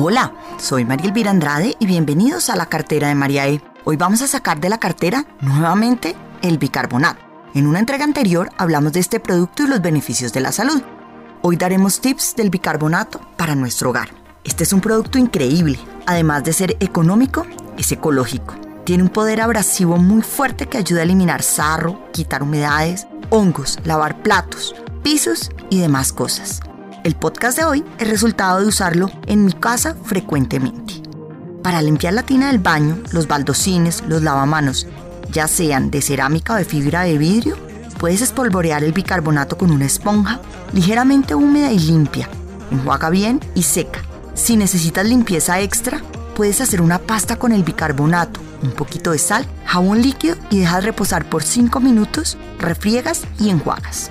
Hola, soy María Elvira Andrade y bienvenidos a la cartera de María E. Hoy vamos a sacar de la cartera nuevamente el bicarbonato. En una entrega anterior hablamos de este producto y los beneficios de la salud. Hoy daremos tips del bicarbonato para nuestro hogar. Este es un producto increíble. Además de ser económico, es ecológico. Tiene un poder abrasivo muy fuerte que ayuda a eliminar sarro, quitar humedades, hongos, lavar platos, pisos y demás cosas. El podcast de hoy es resultado de usarlo en mi casa frecuentemente. Para limpiar la tina del baño, los baldocines, los lavamanos, ya sean de cerámica o de fibra de vidrio, puedes espolvorear el bicarbonato con una esponja ligeramente húmeda y limpia. Enjuaga bien y seca. Si necesitas limpieza extra, puedes hacer una pasta con el bicarbonato, un poquito de sal, jabón líquido y dejas reposar por 5 minutos, refriegas y enjuagas.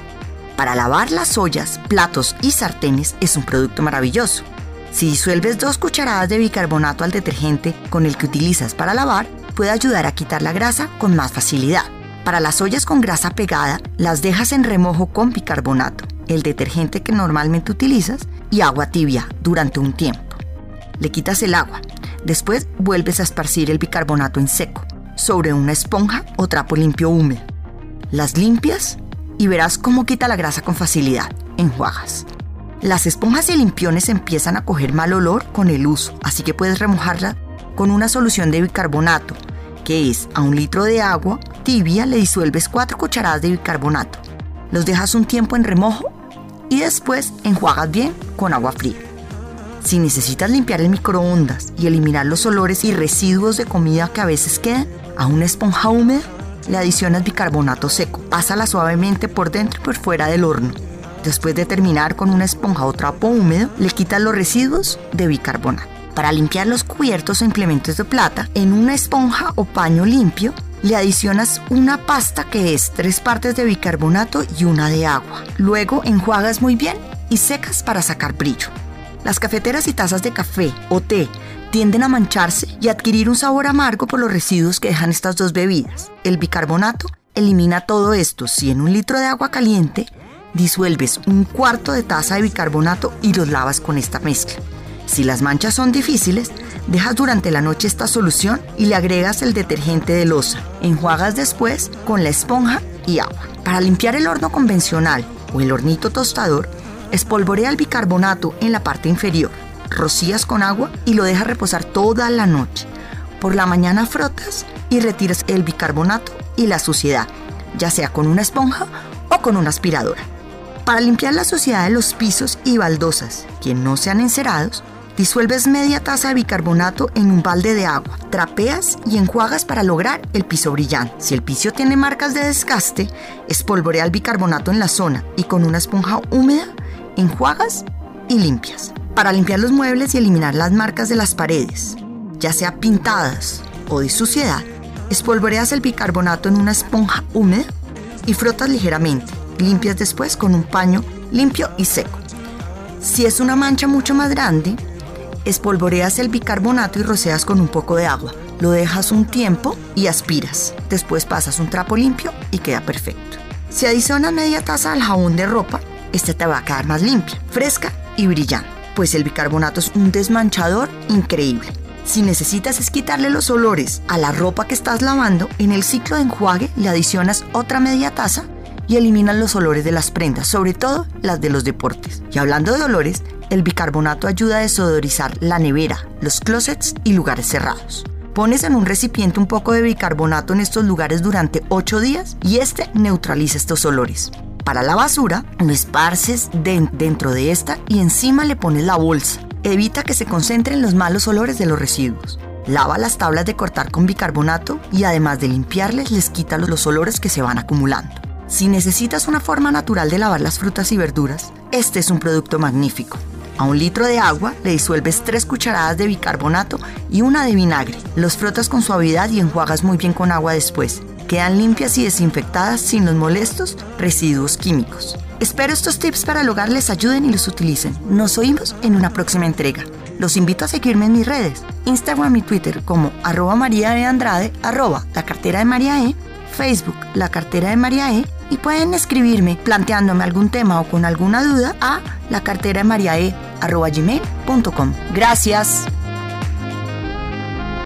Para lavar las ollas, platos y sartenes es un producto maravilloso. Si disuelves dos cucharadas de bicarbonato al detergente con el que utilizas para lavar, puede ayudar a quitar la grasa con más facilidad. Para las ollas con grasa pegada, las dejas en remojo con bicarbonato, el detergente que normalmente utilizas, y agua tibia durante un tiempo. Le quitas el agua. Después vuelves a esparcir el bicarbonato en seco, sobre una esponja o trapo limpio húmedo. Las limpias y verás cómo quita la grasa con facilidad. Enjuagas. Las esponjas y limpiones empiezan a coger mal olor con el uso, así que puedes remojarla con una solución de bicarbonato, que es a un litro de agua tibia le disuelves 4 cucharadas de bicarbonato. Los dejas un tiempo en remojo y después enjuagas bien con agua fría. Si necesitas limpiar el microondas y eliminar los olores y residuos de comida que a veces quedan, a una esponja húmeda le adicionas bicarbonato seco. Pásala suavemente por dentro y por fuera del horno. Después de terminar con una esponja o trapo húmedo, le quitas los residuos de bicarbonato. Para limpiar los cubiertos o implementos de plata, en una esponja o paño limpio, le adicionas una pasta que es tres partes de bicarbonato y una de agua. Luego enjuagas muy bien y secas para sacar brillo. Las cafeteras y tazas de café o té tienden a mancharse y adquirir un sabor amargo por los residuos que dejan estas dos bebidas. El bicarbonato elimina todo esto si en un litro de agua caliente disuelves un cuarto de taza de bicarbonato y los lavas con esta mezcla. Si las manchas son difíciles, dejas durante la noche esta solución y le agregas el detergente de loza. Enjuagas después con la esponja y agua. Para limpiar el horno convencional o el hornito tostador, espolvorea el bicarbonato en la parte inferior rocías con agua y lo dejas reposar toda la noche. Por la mañana frotas y retiras el bicarbonato y la suciedad, ya sea con una esponja o con una aspiradora. Para limpiar la suciedad de los pisos y baldosas que no sean encerados, disuelves media taza de bicarbonato en un balde de agua, trapeas y enjuagas para lograr el piso brillante. Si el piso tiene marcas de desgaste, espolvorea el bicarbonato en la zona y con una esponja húmeda enjuagas y limpias para limpiar los muebles y eliminar las marcas de las paredes, ya sea pintadas o de suciedad, espolvoreas el bicarbonato en una esponja húmeda y frotas ligeramente. Limpias después con un paño limpio y seco. Si es una mancha mucho más grande, espolvoreas el bicarbonato y roceas con un poco de agua. Lo dejas un tiempo y aspiras. Después pasas un trapo limpio y queda perfecto. Si adicionas media taza al jabón de ropa, este te va a quedar más limpia, fresca y brillante pues el bicarbonato es un desmanchador increíble. Si necesitas es quitarle los olores a la ropa que estás lavando, en el ciclo de enjuague le adicionas otra media taza y eliminas los olores de las prendas, sobre todo las de los deportes. Y hablando de olores, el bicarbonato ayuda a desodorizar la nevera, los closets y lugares cerrados. Pones en un recipiente un poco de bicarbonato en estos lugares durante 8 días y este neutraliza estos olores para la basura, lo esparces dentro de esta y encima le pones la bolsa. Evita que se concentren los malos olores de los residuos. Lava las tablas de cortar con bicarbonato y además de limpiarles les quita los olores que se van acumulando. Si necesitas una forma natural de lavar las frutas y verduras, este es un producto magnífico. A un litro de agua le disuelves 3 cucharadas de bicarbonato y una de vinagre. Los frotas con suavidad y enjuagas muy bien con agua después quedan limpias y desinfectadas sin los molestos residuos químicos. Espero estos tips para el hogar les ayuden y los utilicen. Nos oímos en una próxima entrega. Los invito a seguirme en mis redes, Instagram y Twitter como arroba María de Andrade, arroba la cartera de María E, Facebook la cartera de María E y pueden escribirme planteándome algún tema o con alguna duda a la cartera de mariae.gmail.com. Gracias.